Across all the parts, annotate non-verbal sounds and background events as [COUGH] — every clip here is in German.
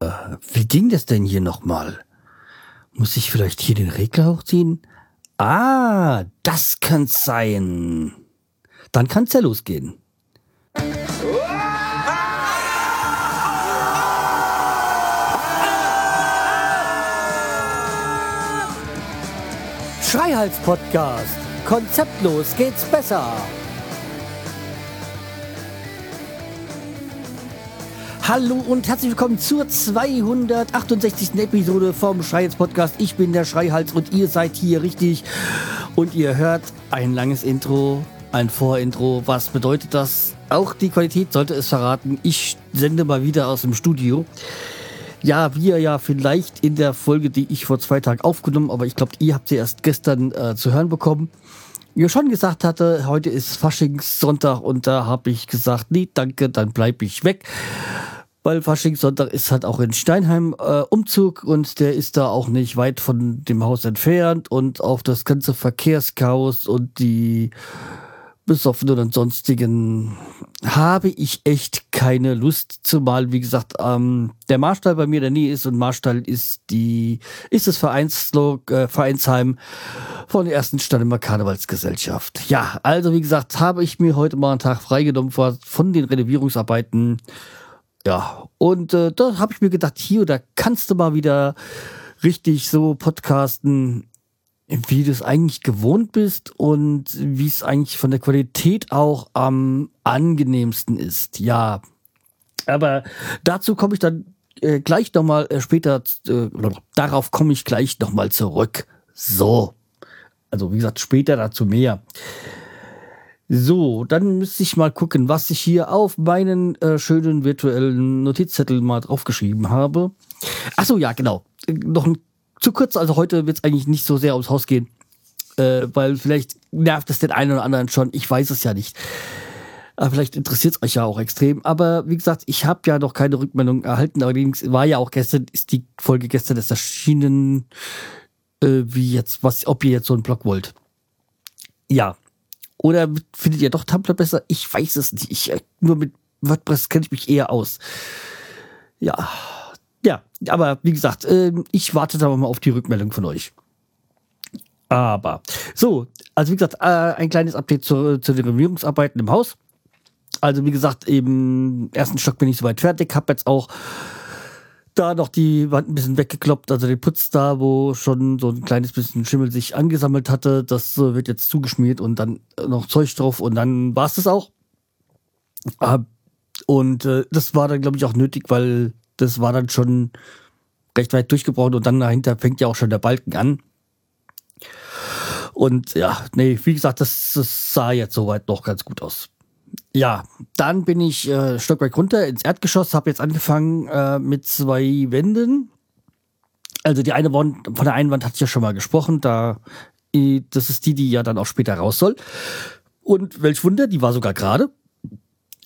Äh, wie ging das denn hier nochmal? Muss ich vielleicht hier den Regler hochziehen? Ah, das kann's sein. Dann kann's ja losgehen. Schreihals Podcast. Konzeptlos geht's besser. Hallo und herzlich willkommen zur 268. Episode vom Schreihals Podcast. Ich bin der Schreihals und ihr seid hier richtig. Und ihr hört ein langes Intro, ein Vorintro. Was bedeutet das? Auch die Qualität sollte es verraten. Ich sende mal wieder aus dem Studio. Ja, wir ja vielleicht in der Folge, die ich vor zwei Tagen aufgenommen, aber ich glaube, ihr habt sie erst gestern äh, zu hören bekommen. Wie ich schon gesagt hatte, heute ist Faschingssonntag und da habe ich gesagt, nee, danke, dann bleibe ich weg weil Faschingssonntag ist halt auch in Steinheim äh, Umzug und der ist da auch nicht weit von dem Haus entfernt und auf das ganze Verkehrschaos und die Besoffenen und sonstigen habe ich echt keine Lust, zumal, wie gesagt, ähm, der Marstall bei mir der Nähe ist und Marstall ist die, ist das Vereinslog, äh, Vereinsheim von der ersten Stadtmer Karnevalsgesellschaft. Ja, also wie gesagt, habe ich mir heute mal einen Tag freigenommen von den Renovierungsarbeiten ja, und äh, da habe ich mir gedacht, hier, da kannst du mal wieder richtig so podcasten, wie du es eigentlich gewohnt bist und wie es eigentlich von der Qualität auch am angenehmsten ist. Ja, aber dazu komme ich dann äh, gleich nochmal äh, später, äh, darauf komme ich gleich nochmal zurück. So. Also wie gesagt, später dazu mehr. So, dann müsste ich mal gucken, was ich hier auf meinen äh, schönen virtuellen Notizzettel mal draufgeschrieben habe. Ach so, ja, genau. Noch ein, zu kurz, also heute wird es eigentlich nicht so sehr ums Haus gehen, äh, weil vielleicht nervt es den einen oder anderen schon. Ich weiß es ja nicht. Aber vielleicht interessiert es euch ja auch extrem. Aber wie gesagt, ich habe ja noch keine Rückmeldung erhalten. Allerdings war ja auch gestern, ist die Folge gestern ist erschienen, äh, wie jetzt, was, ob ihr jetzt so einen Blog wollt. Ja, oder findet ihr doch Tumblr besser? Ich weiß es nicht. Ich, äh, nur mit WordPress kenne ich mich eher aus. Ja. Ja, aber wie gesagt, ähm, ich warte da mal auf die Rückmeldung von euch. Aber so, also wie gesagt, äh, ein kleines Update zu, zu den Renovierungsarbeiten im Haus. Also wie gesagt, im ersten Stock bin ich soweit fertig, habe jetzt auch da noch die Wand ein bisschen weggekloppt, also den Putz da, wo schon so ein kleines bisschen Schimmel sich angesammelt hatte, das äh, wird jetzt zugeschmiert und dann noch Zeug drauf und dann war es das auch. Ah, und äh, das war dann, glaube ich, auch nötig, weil das war dann schon recht weit durchgebrochen und dann dahinter fängt ja auch schon der Balken an. Und ja, nee, wie gesagt, das, das sah jetzt soweit noch ganz gut aus. Ja, dann bin ich äh, Stockwerk runter ins Erdgeschoss, habe jetzt angefangen äh, mit zwei Wänden. Also die eine Wand, von der einen Wand hatte ich ja schon mal gesprochen, da das ist die, die ja dann auch später raus soll. Und welch Wunder, die war sogar gerade.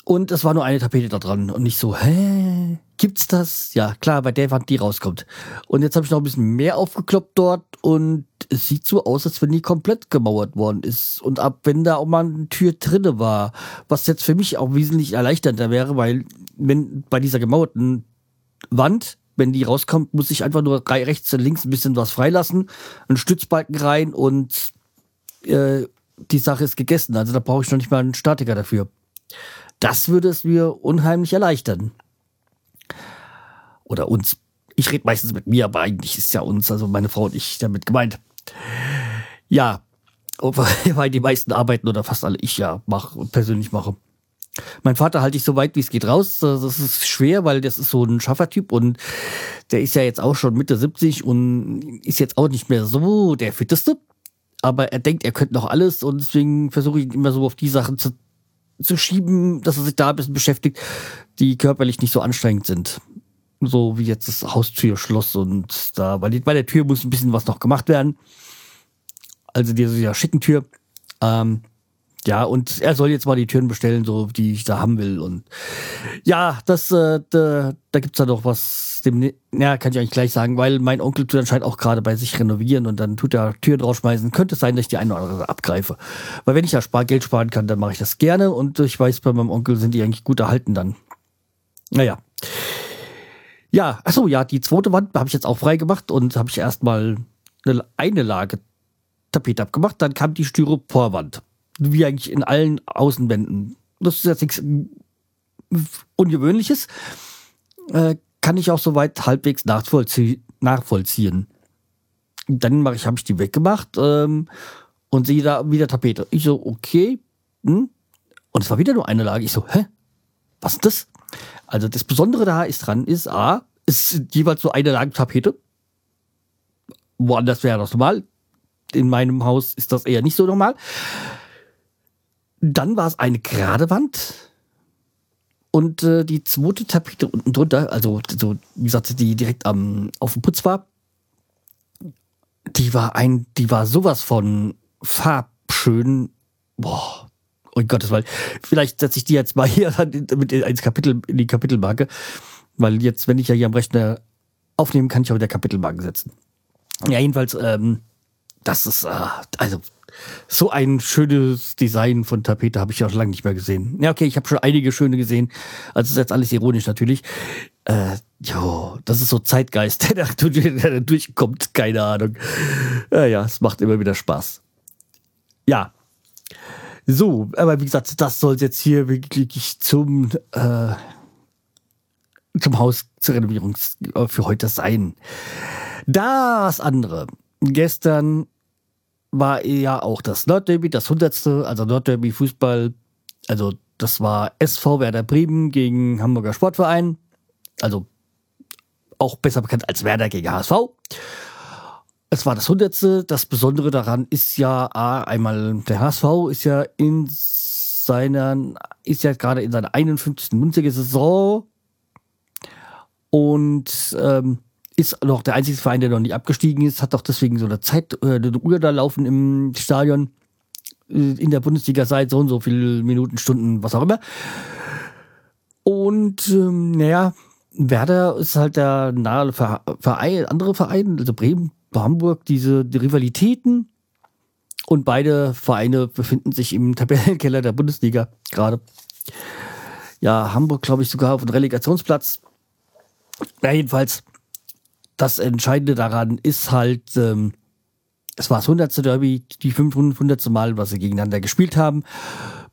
Und es war nur eine Tapete da dran und nicht so, hä, gibt's das? Ja, klar, bei der Wand, die rauskommt. Und jetzt habe ich noch ein bisschen mehr aufgekloppt dort und es sieht so aus, als wenn die komplett gemauert worden ist. Und ab wenn da auch mal eine Tür drinne war, was jetzt für mich auch wesentlich erleichternder wäre, weil wenn bei dieser gemauerten Wand, wenn die rauskommt, muss ich einfach nur rechts und links ein bisschen was freilassen, einen Stützbalken rein und äh, die Sache ist gegessen. Also da brauche ich noch nicht mal einen Statiker dafür. Das würde es mir unheimlich erleichtern. Oder uns. Ich rede meistens mit mir, aber eigentlich ist ja uns, also meine Frau und ich damit gemeint. Ja, [LAUGHS] weil die meisten arbeiten oder fast alle ich ja mache persönlich mache. Mein Vater halte ich so weit wie es geht raus. Das ist schwer, weil das ist so ein Schaffertyp und der ist ja jetzt auch schon Mitte 70 und ist jetzt auch nicht mehr so der fitteste. Aber er denkt, er könnte noch alles und deswegen versuche ich ihn immer so auf die Sachen zu zu schieben, dass er sich da ein bisschen beschäftigt, die körperlich nicht so anstrengend sind. So wie jetzt das Haustürschloss und da, weil bei der Tür muss ein bisschen was noch gemacht werden. Also diese ja, schicken Tür. Ähm, ja, und er soll jetzt mal die Türen bestellen, so die ich da haben will. Und ja, das, äh, da, da gibt's da noch was, dem, ja, kann ich eigentlich gleich sagen, weil mein Onkel tut anscheinend auch gerade bei sich renovieren und dann tut er Türen rausschmeißen. Könnte es sein, dass ich die eine oder andere abgreife. Weil wenn ich ja Spar Geld sparen kann, dann mache ich das gerne und ich weiß, bei meinem Onkel sind die eigentlich gut erhalten dann. Naja. Ja, achso, ja, die zweite Wand habe ich jetzt auch frei gemacht und habe ich erstmal eine, Lage Tapete abgemacht, dann kam die Styroporwand. Wie eigentlich in allen Außenwänden. Das ist jetzt nichts Ungewöhnliches. Äh, kann ich auch soweit halbwegs nachvollzie nachvollziehen. Dann habe ich die weggemacht ähm, und sehe da wieder Tapete. Ich so, okay. Hm? Und es war wieder nur eine Lage. Ich so, hä? Was ist das? Also das Besondere da ist dran, ist A, ist jeweils so eine Lage Tapete. Woanders wäre das normal. In meinem Haus ist das eher nicht so normal. Dann war es eine gerade Wand. Und äh, die zweite Tapete unten drunter, also so, wie gesagt, die direkt am, auf dem Putz war, die war ein, die war sowas von farbschön. Boah, oh Gottes Willen. Vielleicht setze ich die jetzt mal hier [LAUGHS] mit ins Kapitel, in die Kapitelmarke. Weil jetzt, wenn ich ja hier am Rechner aufnehmen, kann ich auch der Kapitelmarke setzen. Ja, jedenfalls, ähm, das ist, äh, also, so ein schönes Design von Tapete habe ich ja schon lange nicht mehr gesehen. Ja, okay, ich habe schon einige schöne gesehen. Also ist jetzt alles ironisch natürlich. Äh, jo, das ist so Zeitgeist, [LAUGHS] der da, der da durchkommt. Keine Ahnung. Ja, ja, es macht immer wieder Spaß. Ja. So, aber wie gesagt, das soll jetzt hier wirklich zum, äh, zum Haus zur Renovierung für heute sein. Das andere. Gestern war ja auch das Nordderby, das 100. Also Nordderby Fußball. Also das war SV Werder Bremen gegen Hamburger Sportverein. Also auch besser bekannt als Werder gegen HSV. Es war das 100. Das Besondere daran ist ja, A, einmal der HSV ist ja in seiner, ist ja gerade in seiner 51. Bundesliga-Saison und ähm, ist noch der einzige Verein, der noch nicht abgestiegen ist, hat doch deswegen so eine Zeit, äh, eine Uhr da laufen im Stadion äh, in der Bundesliga seit so und so viele Minuten, Stunden, was auch immer. Und ähm, naja, Werder ist halt der nahe Verein, andere Verein, also Bremen, Hamburg, diese die Rivalitäten. Und beide Vereine befinden sich im Tabellenkeller der Bundesliga gerade. Ja, Hamburg, glaube ich, sogar auf dem Relegationsplatz. Na, jedenfalls, das Entscheidende daran ist halt, ähm, es war das 100. Derby, die 500. Mal, was sie gegeneinander gespielt haben.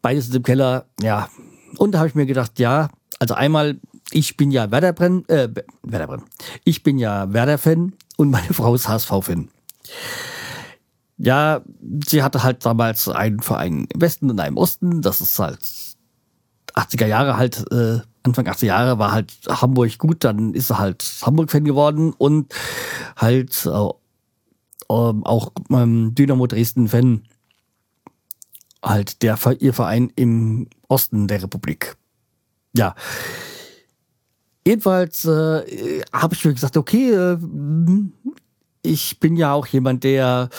Beides sind im Keller, ja. Und da habe ich mir gedacht, ja, also einmal, ich bin ja Werder-Brenn, äh, Werder-Brenn. Ich bin ja Werder-Fan und meine Frau ist HSV-Fan. Ja, sie hatte halt damals einen Verein im Westen und einen im Osten. Das ist halt 80er Jahre halt äh, Anfang 80er Jahre war halt Hamburg gut, dann ist er halt Hamburg-Fan geworden und halt äh, ähm, auch ähm, Dynamo Dresden-Fan. Halt der ihr Verein im Osten der Republik. Ja. Jedenfalls äh, habe ich mir gesagt, okay, äh, ich bin ja auch jemand, der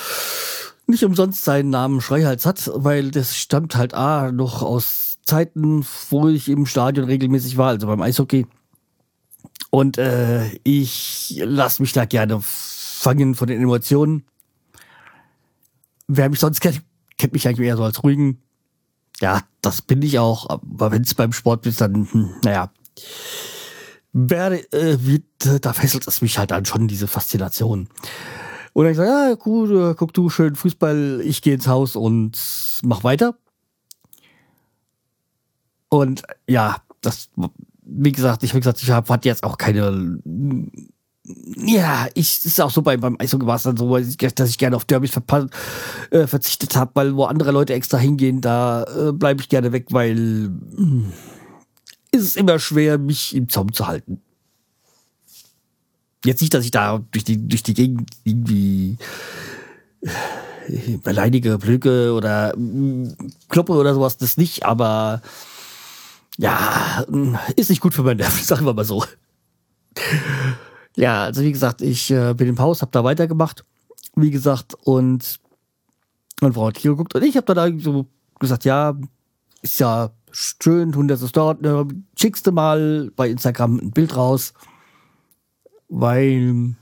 nicht umsonst seinen Namen Schreihals hat, weil das stammt halt A noch aus Zeiten, wo ich im Stadion regelmäßig war, also beim Eishockey. Und äh, ich lasse mich da gerne fangen von den Emotionen. Wer mich sonst kennt, kennt mich eigentlich eher so als ruhigen. Ja, das bin ich auch. Aber wenn es beim Sport ist, dann, hm, naja. Werde, äh, wird, da fesselt es mich halt dann schon, diese Faszination. Und dann ich sage, ja, gut, äh, guck du schön Fußball, ich gehe ins Haus und mach weiter. Und ja, das, wie gesagt, ich habe gesagt, ich habe jetzt auch keine. Ja, ich ist auch so bei, beim Eishockey war es dann so, dass ich gerne auf Derbys äh, verzichtet habe, weil wo andere Leute extra hingehen, da äh, bleibe ich gerne weg, weil hm, ist es immer schwer, mich im Zaum zu halten. Jetzt nicht, dass ich da durch die, durch die Gegend irgendwie äh, beleidige, blöke oder mh, kloppe oder sowas, das nicht, aber ja, ist nicht gut für mein Nerven, [LAUGHS] sagen wir mal so. Ja, also wie gesagt, ich äh, bin im Haus, habe da weitergemacht, wie gesagt, und meine Frau hat hier geguckt und ich habe da so gesagt, ja, ist ja schön, tun das ist dort, äh, schickst du mal bei Instagram ein Bild raus, weil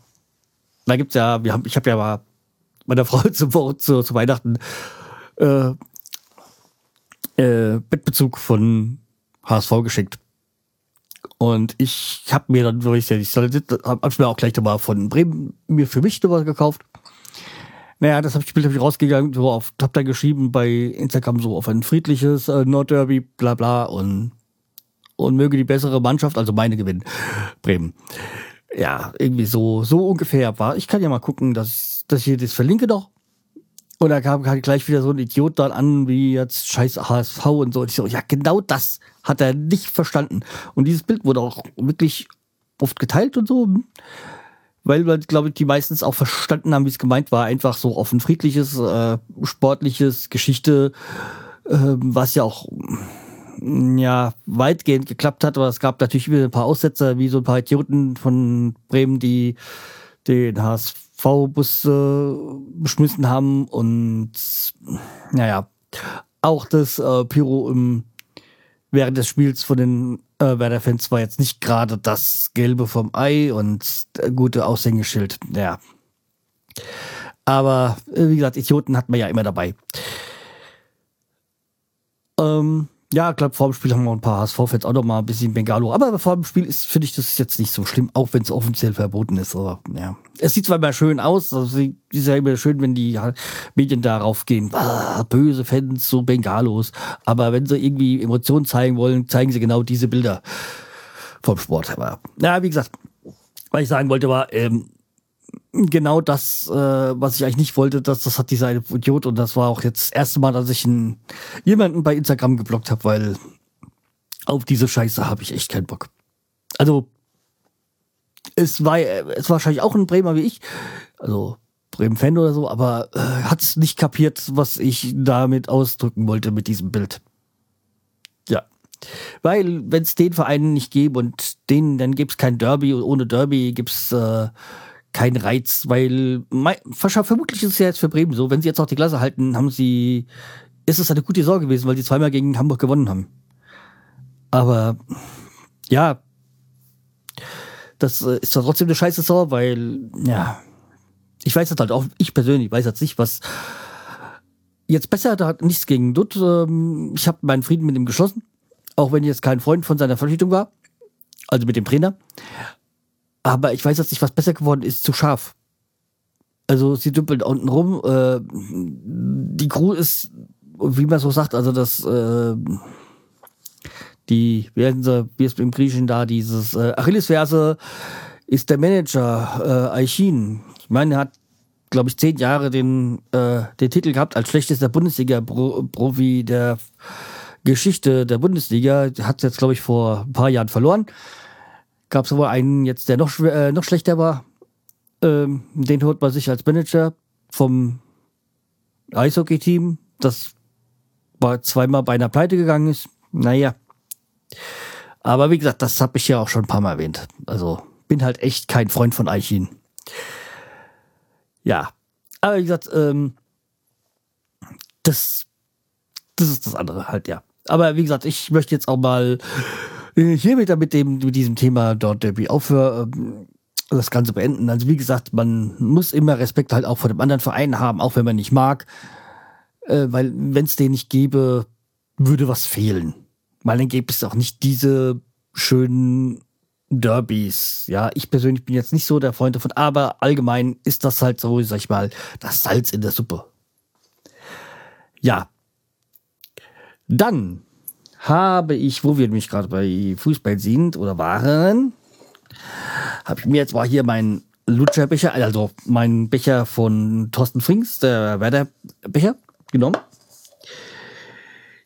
da gibt's ja, wir haben, ich habe ja mal meiner [LAUGHS] Frau zu, zu, zu Weihnachten äh, äh, Bettbezug von HSV geschickt. Und ich habe mir dann, wo ich ja nicht habe ich mir auch gleich nochmal von Bremen mir für mich nochmal gekauft. Naja, das hab ich, Bild hab ich rausgegangen, so auf, hab dann geschrieben bei Instagram so auf ein friedliches äh, Nordderby, bla bla und, und möge die bessere Mannschaft, also meine gewinnen, Bremen. Ja, irgendwie so, so ungefähr war. Ich kann ja mal gucken, dass, dass ich das verlinke noch. Und da kam halt gleich wieder so ein Idiot dann an, wie jetzt scheiß HSV und so. Und ich so, ja, genau das hat er nicht verstanden. Und dieses Bild wurde auch wirklich oft geteilt und so. Weil, glaube ich, die meistens auch verstanden haben, wie es gemeint war. Einfach so auf ein friedliches, äh, sportliches Geschichte, äh, was ja auch ja weitgehend geklappt hat, aber es gab natürlich wieder ein paar Aussetzer, wie so ein paar Idioten von Bremen, die den HSV V-Bus äh, beschmissen haben und naja, auch das äh, Pyro im, während des Spiels von den äh, Werder-Fans war jetzt nicht gerade das Gelbe vom Ei und äh, gute Aushängeschild. Ja. Aber äh, wie gesagt, Idioten hat man ja immer dabei. Ähm, ja, ich glaube, vor dem Spiel haben wir ein paar HSV-Fans auch noch mal ein bisschen Bengalo. Aber vor dem Spiel ist, finde ich, das jetzt nicht so schlimm, auch wenn es offiziell verboten ist. Aber ja, es sieht zwar immer schön aus, also es ist ja immer schön, wenn die Medien darauf gehen, ah, böse Fans, so Bengalos. Aber wenn sie irgendwie Emotionen zeigen wollen, zeigen sie genau diese Bilder vom Sport. Aber ja, wie gesagt, was ich sagen wollte war, ähm, genau das, äh, was ich eigentlich nicht wollte, das, das hat dieser Idiot und das war auch jetzt das erste Mal, dass ich einen, jemanden bei Instagram geblockt habe, weil auf diese Scheiße habe ich echt keinen Bock. Also es war, es war wahrscheinlich auch ein Bremer wie ich, also Bremen-Fan oder so, aber äh, hat es nicht kapiert, was ich damit ausdrücken wollte mit diesem Bild. Ja. Weil, wenn es den Vereinen nicht gäbe und denen, dann gäbe es kein Derby und ohne Derby gibt's äh, kein Reiz, weil vermutlich ist es ja jetzt für Bremen so, wenn sie jetzt auch die Klasse halten, haben sie, ist es eine gute Sorge gewesen, weil sie zweimal gegen Hamburg gewonnen haben. Aber ja, das äh, ist doch trotzdem eine scheiße Saison, weil, ja, ich weiß jetzt halt auch, ich persönlich weiß jetzt nicht, was jetzt besser, da hat nichts gegen Dutt. Ähm, ich habe meinen Frieden mit ihm geschlossen, auch wenn ich jetzt kein Freund von seiner Verpflichtung war, also mit dem Trainer. Aber ich weiß jetzt nicht, was besser geworden ist, zu scharf. Also sie dümpeln unten rum. Äh, die Crew ist, wie man so sagt, also das, äh, die, werden sie, wie es im Griechischen da, dieses äh, Achillesferse ist der Manager, äh, Aichin. Ich meine, er hat, glaube ich, zehn Jahre den, äh, den Titel gehabt als schlechtester Bundesliga-Profi der Geschichte der Bundesliga. Hat jetzt, glaube ich, vor ein paar Jahren verloren gab es aber einen jetzt, der noch, äh, noch schlechter war. Ähm, den holt man sich als Manager vom Eishockey-Team, das war zweimal bei einer Pleite gegangen ist. Naja. Aber wie gesagt, das habe ich ja auch schon ein paar Mal erwähnt. Also bin halt echt kein Freund von Eichin. Ja. Aber wie gesagt, ähm, das, das ist das andere halt, ja. Aber wie gesagt, ich möchte jetzt auch mal hier wieder mit dem, mit diesem Thema dort Derby aufhören, äh, das Ganze beenden. Also wie gesagt, man muss immer Respekt halt auch vor dem anderen Verein haben, auch wenn man nicht mag. Äh, weil wenn es den nicht gäbe, würde was fehlen. Weil dann gäbe es auch nicht diese schönen Derbys. Ja, ich persönlich bin jetzt nicht so der Freund davon, aber allgemein ist das halt so, sag ich mal, das Salz in der Suppe. Ja. Dann habe ich, wo wir nämlich gerade bei Fußball sind oder waren, habe ich mir jetzt mal hier meinen Lutscherbecher, also meinen Becher von Thorsten Frings, der Werder-Becher, genommen.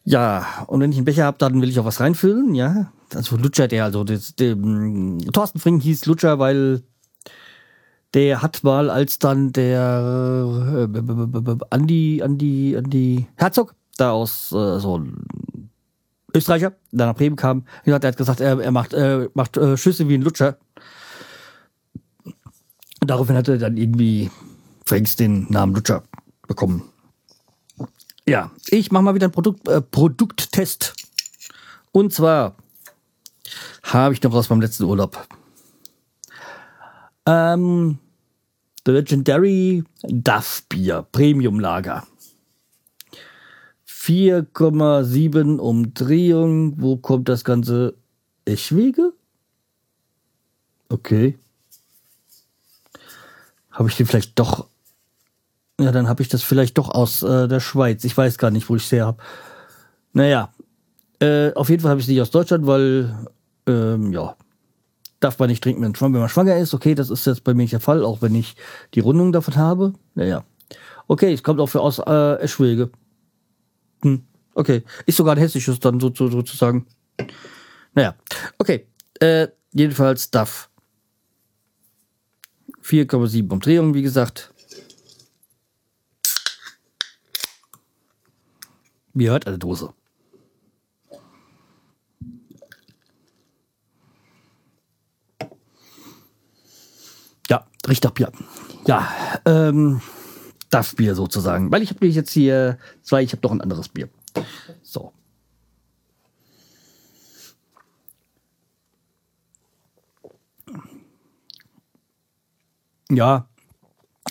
Ja, und wenn ich einen Becher habe, dann will ich auch was reinfüllen, ja. Also Lutscher, der, also das, der, Thorsten Frink hieß Lutscher, weil der hat mal, als dann der äh, Andi, Andi, Andi Herzog da aus äh, so Österreicher, der nach Bremen kam, er hat gesagt, er, er macht, äh, macht äh, Schüsse wie ein Lutscher. Daraufhin hat er dann irgendwie Franks den Namen Lutscher bekommen. Ja, ich mache mal wieder einen Produkt, äh, Produkttest. Und zwar habe ich noch was beim letzten Urlaub. Ähm, The Legendary Duff Beer Premium Lager. 4,7 Umdrehungen. Wo kommt das Ganze? Eschwege? Okay. Habe ich den vielleicht doch. Ja, dann habe ich das vielleicht doch aus äh, der Schweiz. Ich weiß gar nicht, wo ich es her habe. Naja. Äh, auf jeden Fall habe ich es nicht aus Deutschland, weil, ähm, ja, darf man nicht trinken, wenn man schwanger ist. Okay, das ist jetzt bei mir nicht der Fall, auch wenn ich die Rundung davon habe. Naja. Okay, es kommt auch für aus äh, Eschwege. Hm, okay. Ist sogar ein hessisches dann so, so, sozusagen. Naja. Okay. Äh, jedenfalls DAF. 4,7 Umdrehungen, wie gesagt. Wie hört eine Dose. Ja, riecht. Ja, ähm, das Bier sozusagen. Weil ich habe jetzt hier zwei, ich habe noch ein anderes Bier. So. Ja,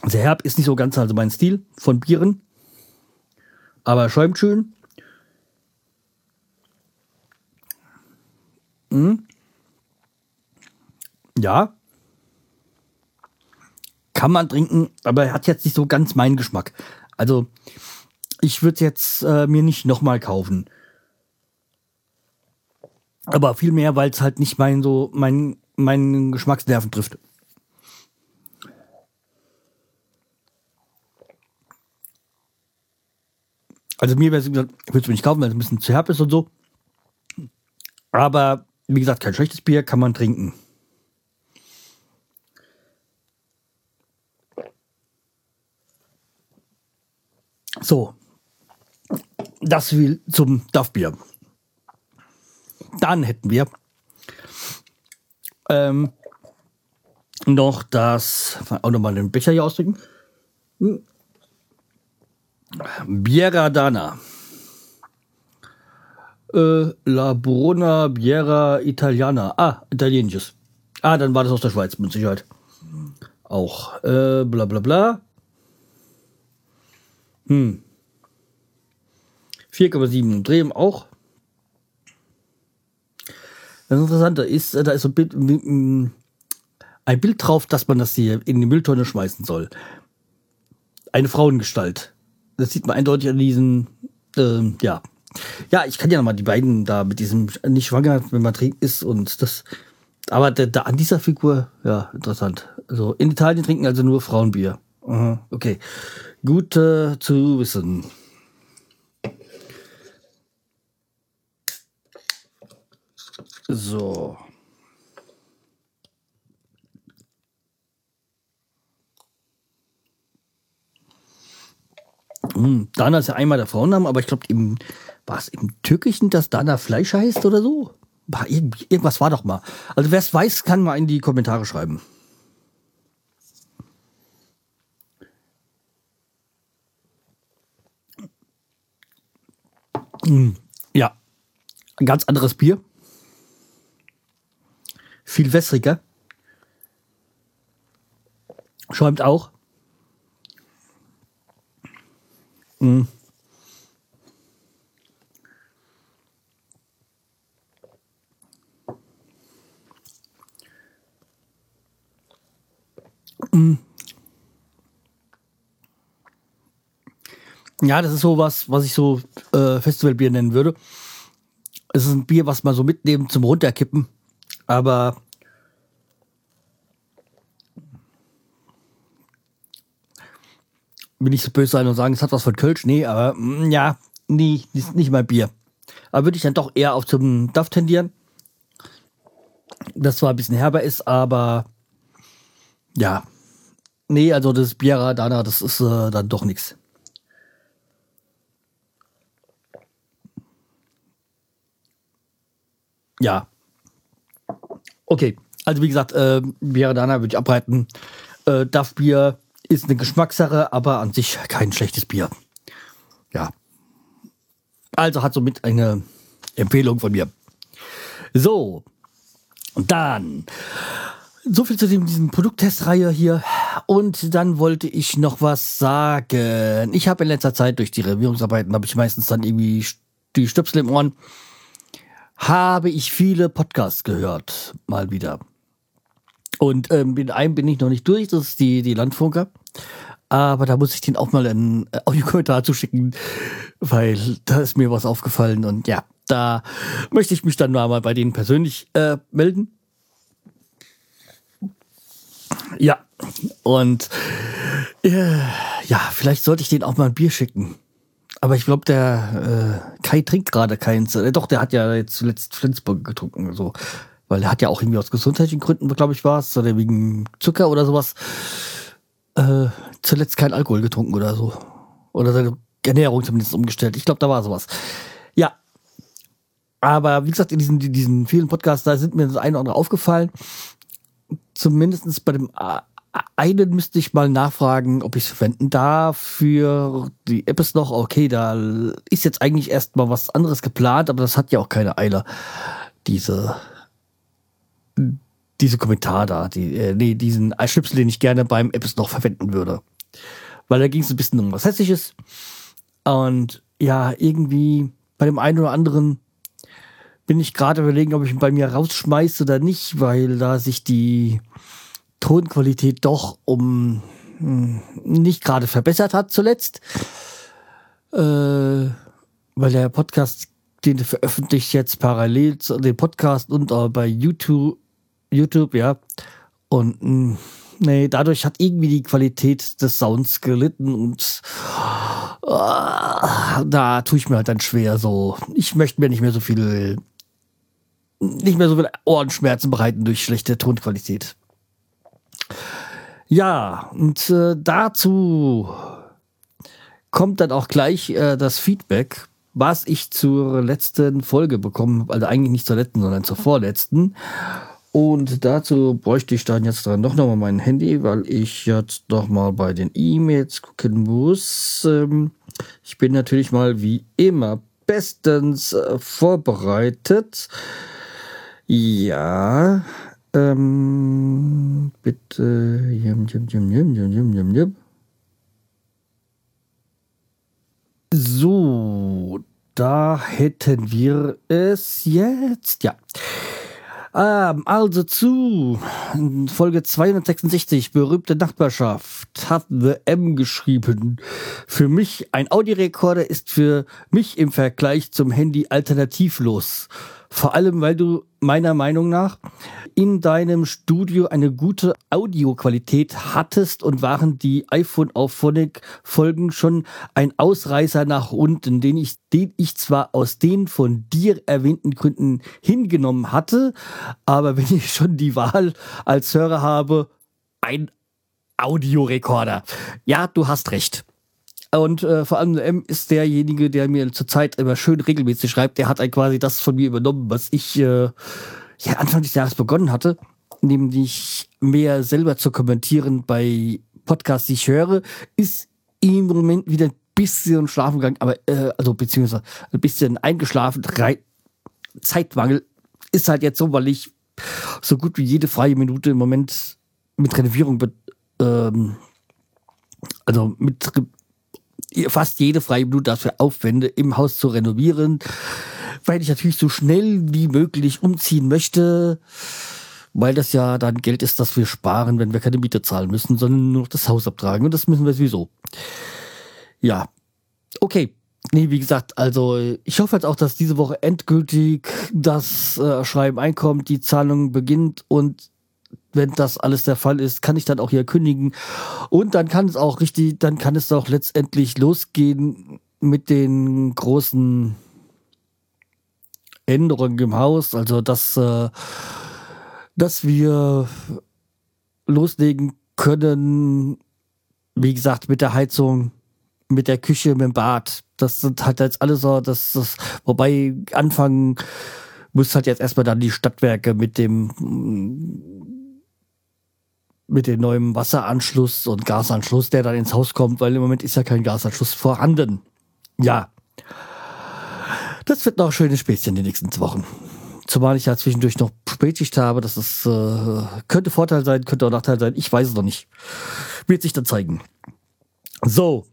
sehr herb ist nicht so ganz also mein Stil von Bieren. Aber schäumt schön. Hm. Ja. Kann man trinken, aber er hat jetzt nicht so ganz meinen Geschmack. Also, ich würde es jetzt äh, mir nicht nochmal kaufen. Aber vielmehr, weil es halt nicht mein so mein, meinen Geschmacksnerven trifft. Also mir wäre es gesagt, ich würde es mir nicht kaufen, weil es ein bisschen zu herb ist und so. Aber wie gesagt, kein schlechtes Bier kann man trinken. So, das will zum DAF-Bier. Dann hätten wir ähm, noch das, auch nochmal den Becher hier ausdrücken. Hm. Biera Dana. Äh, La Bruna Biera Italiana. Ah, italienisches. Ah, dann war das aus der Schweiz mit Sicherheit. Auch. Äh, bla bla bla. Hm. 4,7 Drehen auch. Das Interessante ist, da ist so ein Bild, ein Bild drauf, dass man das hier in die Mülltonne schmeißen soll. Eine Frauengestalt das sieht man eindeutig an diesen, ähm, ja. Ja, ich kann ja nochmal die beiden da mit diesem nicht schwanger, wenn man trinkt ist und das. Aber der, der, an dieser Figur, ja, interessant. Also in Italien trinken also nur Frauenbier. Aha, okay. Gut äh, zu wissen. So. Hm, Dana ist ja einmal der Frauenname, aber ich glaube, im, war es im Türkischen, dass Dana Fleisch heißt oder so? Irgendwas war doch mal. Also wer es weiß, kann mal in die Kommentare schreiben. Ja, ein ganz anderes Bier. Viel wässriger. Schäumt auch. Mhm. Ja, das ist so was, was ich so äh, Festivalbier nennen würde. Es ist ein Bier, was man so mitnehmen zum Runterkippen. Aber will nicht so böse sein und sagen, es hat was von Kölsch. Nee, aber mh, mm, ja, nie, nicht, nicht mal Bier. Aber würde ich dann doch eher auf zum Duff tendieren. Das zwar ein bisschen herber ist, aber ja. Nee, also das Biera Dana, das ist äh, dann doch nichts. Ja. Okay. Also wie gesagt, äh, Biera Dana würde ich abreiten. Äh, Duff Bier ist eine Geschmackssache, aber an sich kein schlechtes Bier. Ja. Also hat somit eine Empfehlung von mir. So, und dann so viel zu dem, diesem Produkttestreihe hier. Und dann wollte ich noch was sagen. Ich habe in letzter Zeit durch die Renovierungsarbeiten, habe ich meistens dann irgendwie die Stöpsel im Ohren, habe ich viele Podcasts gehört. Mal wieder. Und ähm, mit einem bin ich noch nicht durch, das ist die, die Landfunker. Aber da muss ich den auch mal einen äh, Audiokommentar zuschicken, weil da ist mir was aufgefallen. Und ja, da möchte ich mich dann mal bei denen persönlich äh, melden. Ja, und äh, ja, vielleicht sollte ich den auch mal ein Bier schicken. Aber ich glaube, der äh, Kai trinkt gerade keins. Äh, doch, der hat ja jetzt zuletzt Flensburg getrunken. So. Weil er hat ja auch irgendwie aus gesundheitlichen Gründen, glaube ich, war es, oder wegen Zucker oder sowas, äh, zuletzt kein Alkohol getrunken oder so. Oder seine Ernährung zumindest umgestellt. Ich glaube, da war sowas. Ja. Aber wie gesagt, in diesen, in diesen vielen Podcasts, da sind mir das eine oder andere aufgefallen. Zumindestens bei dem einen müsste ich mal nachfragen, ob ich es verwenden darf. Für die App ist noch okay, da ist jetzt eigentlich erstmal was anderes geplant, aber das hat ja auch keine Eile. Diese, diese Kommentar da, die, äh, nee, diesen Schnipsel, den ich gerne beim Apps noch verwenden würde. Weil da ging es ein bisschen um was Hässliches. Und ja, irgendwie bei dem einen oder anderen bin ich gerade überlegen, ob ich ihn bei mir rausschmeiße oder nicht, weil da sich die Tonqualität doch um hm, nicht gerade verbessert hat zuletzt. Äh, weil der Podcast, den veröffentlicht jetzt parallel zu dem Podcast und auch bei YouTube, YouTube, ja. Und hm, nee, dadurch hat irgendwie die Qualität des Sounds gelitten und uh, da tue ich mir halt dann schwer so. Ich möchte mir nicht mehr so viel nicht mehr so viel Ohrenschmerzen bereiten durch schlechte Tonqualität. Ja, und äh, dazu kommt dann auch gleich äh, das Feedback, was ich zur letzten Folge bekommen habe. Also eigentlich nicht zur letzten, sondern zur vorletzten. Und dazu bräuchte ich dann jetzt dann doch nochmal mein Handy, weil ich jetzt doch mal bei den E-Mails gucken muss. Ähm, ich bin natürlich mal wie immer bestens äh, vorbereitet. Ja, ähm, bitte. Jum, jum, jum, jum, jum, jum, jum. So, da hätten wir es jetzt. Ja. Ähm, also zu Folge 266, berühmte Nachbarschaft, hat The M geschrieben. Für mich ein Audiorekorder ist für mich im Vergleich zum Handy alternativlos. Vor allem, weil du meiner Meinung nach in deinem Studio eine gute Audioqualität hattest und waren die iPhone Auphonic Folgen schon ein Ausreißer nach unten, den ich, den ich zwar aus den von dir erwähnten Gründen hingenommen hatte, aber wenn ich schon die Wahl als Hörer habe, ein Audiorekorder. Ja, du hast recht. Und äh, vor allem M ist derjenige, der mir zurzeit immer schön regelmäßig schreibt. Der hat ein quasi das von mir übernommen, was ich äh, ja Anfang des Jahres begonnen hatte, nämlich mehr selber zu kommentieren bei Podcasts, die ich höre, ist im Moment wieder ein bisschen schlafen gegangen, aber äh, also beziehungsweise ein bisschen eingeschlafen. Rein Zeitmangel ist halt jetzt so, weil ich so gut wie jede freie Minute im Moment mit Renovierung ähm, also mit fast jede freie Minute dafür aufwende, im Haus zu renovieren, weil ich natürlich so schnell wie möglich umziehen möchte, weil das ja dann Geld ist, das wir sparen, wenn wir keine Miete zahlen müssen, sondern nur noch das Haus abtragen. Und das müssen wir sowieso. Ja. Okay. Nee, wie gesagt, also ich hoffe jetzt auch, dass diese Woche endgültig das äh, Schreiben einkommt, die Zahlung beginnt und wenn das alles der Fall ist, kann ich dann auch hier kündigen. Und dann kann es auch richtig, dann kann es auch letztendlich losgehen mit den großen Änderungen im Haus. Also, dass, äh, dass wir loslegen können, wie gesagt, mit der Heizung, mit der Küche, mit dem Bad. Das sind halt jetzt alles so, das, das, wobei anfangen muss halt jetzt erstmal dann die Stadtwerke mit dem mit dem neuen Wasseranschluss und Gasanschluss, der dann ins Haus kommt, weil im Moment ist ja kein Gasanschluss vorhanden. Ja. Das wird noch ein schönes Späßchen die nächsten Wochen. Zumal ich ja zwischendurch noch Spätschicht habe, das ist, äh, könnte Vorteil sein, könnte auch Nachteil sein, ich weiß es noch nicht. Wird sich dann zeigen. So.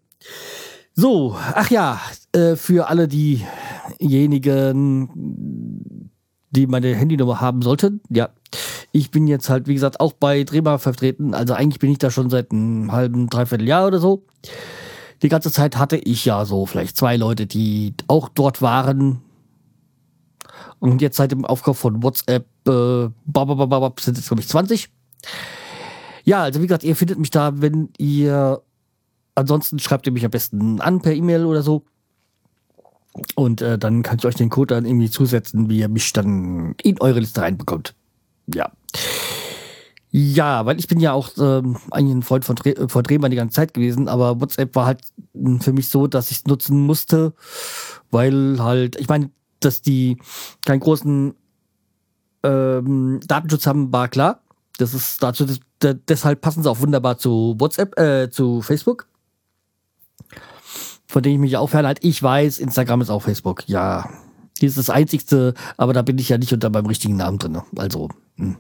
So, ach ja, äh, für alle diejenigen, die meine Handynummer haben sollten, ja, Ich bin jetzt halt, wie gesagt, auch bei Drehbar vertreten. Also eigentlich bin ich da schon seit einem halben, dreiviertel Jahr oder so. Die ganze Zeit hatte ich ja so vielleicht zwei Leute, die auch dort waren. Und jetzt seit dem Aufkauf von WhatsApp äh, sind es, glaube ich, 20. Ja, also wie gesagt, ihr findet mich da, wenn ihr ansonsten schreibt ihr mich am besten an per E-Mail oder so. Und äh, dann kann ich euch den Code dann irgendwie zusetzen, wie ihr mich dann in eure Liste reinbekommt. Ja. Ja, weil ich bin ja auch ähm, eigentlich ein Freund von, Dreh von Drehmann die ganze Zeit gewesen, aber WhatsApp war halt für mich so, dass ich es nutzen musste, weil halt, ich meine, dass die keinen großen ähm, Datenschutz haben, war klar. Das ist dazu, das, deshalb passen sie auch wunderbar zu WhatsApp, äh, zu Facebook von denen ich mich auch fernhalte. Ich weiß, Instagram ist auch Facebook. Ja, die ist das einzigste, aber da bin ich ja nicht unter meinem richtigen Namen drin. Also hm.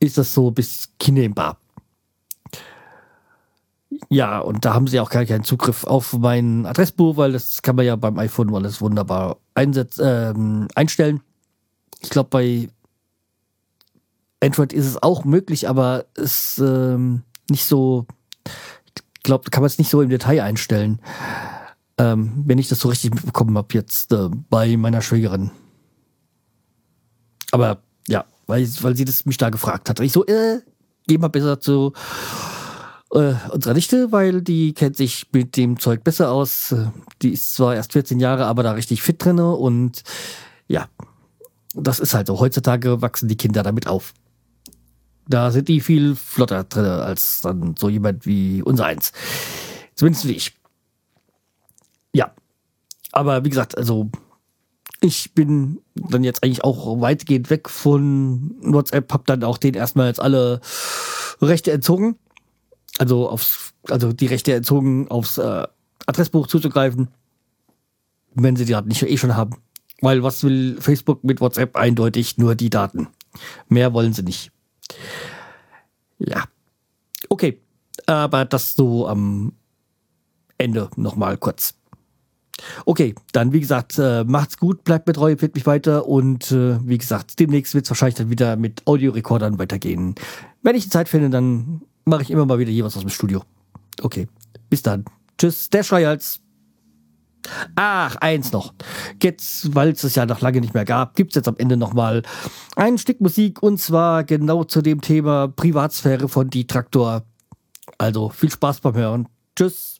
ist das so bis hinnehmbar. Ja, und da haben sie auch gar keinen Zugriff auf mein Adressbuch, weil das kann man ja beim iPhone alles wunderbar einsetzen, ähm, einstellen. Ich glaube, bei Android ist es auch möglich, aber es ist ähm, nicht so glaube, kann man es nicht so im Detail einstellen. Ähm, wenn ich das so richtig mitbekommen habe jetzt äh, bei meiner Schwägerin. Aber ja, weil, weil sie das mich da gefragt hat. Ich so, äh, geh mal besser zu äh, unserer Nichte, weil die kennt sich mit dem Zeug besser aus. Die ist zwar erst 14 Jahre, aber da richtig fit drinne und ja, das ist halt so. Heutzutage wachsen die Kinder damit auf. Da sind die viel flotter drin als dann so jemand wie unser eins. Zumindest wie ich. Aber wie gesagt, also ich bin dann jetzt eigentlich auch weitgehend weg von WhatsApp, hab dann auch den erstmal jetzt alle Rechte entzogen. Also aufs, also die Rechte entzogen, aufs äh, Adressbuch zuzugreifen, wenn sie die halt nicht eh schon haben. Weil was will Facebook mit WhatsApp eindeutig nur die Daten. Mehr wollen sie nicht. Ja. Okay. Aber das so am Ende nochmal kurz. Okay, dann wie gesagt, äh, macht's gut, bleibt mit treu, empfiehlt mich weiter und äh, wie gesagt, demnächst wird's wahrscheinlich dann wieder mit Audiorekordern weitergehen. Wenn ich die Zeit finde, dann mache ich immer mal wieder jeweils aus dem Studio. Okay, bis dann. Tschüss, der Schreihals. Ach, eins noch. Jetzt, weil es es ja noch lange nicht mehr gab, gibt's jetzt am Ende nochmal ein Stück Musik und zwar genau zu dem Thema Privatsphäre von Die Traktor. Also viel Spaß beim Hören. Tschüss.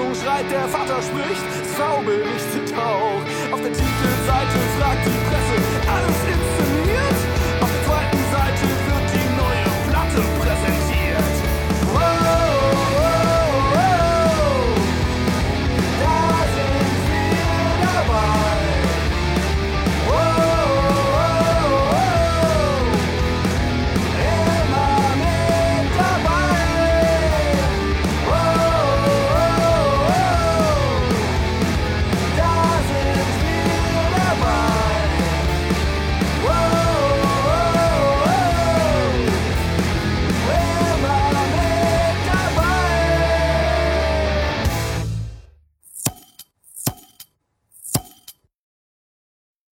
Zeitung schreibt, der Vater spricht, V berichtet auch. Auf der Titelseite fragt die Presse, alles inszeniert.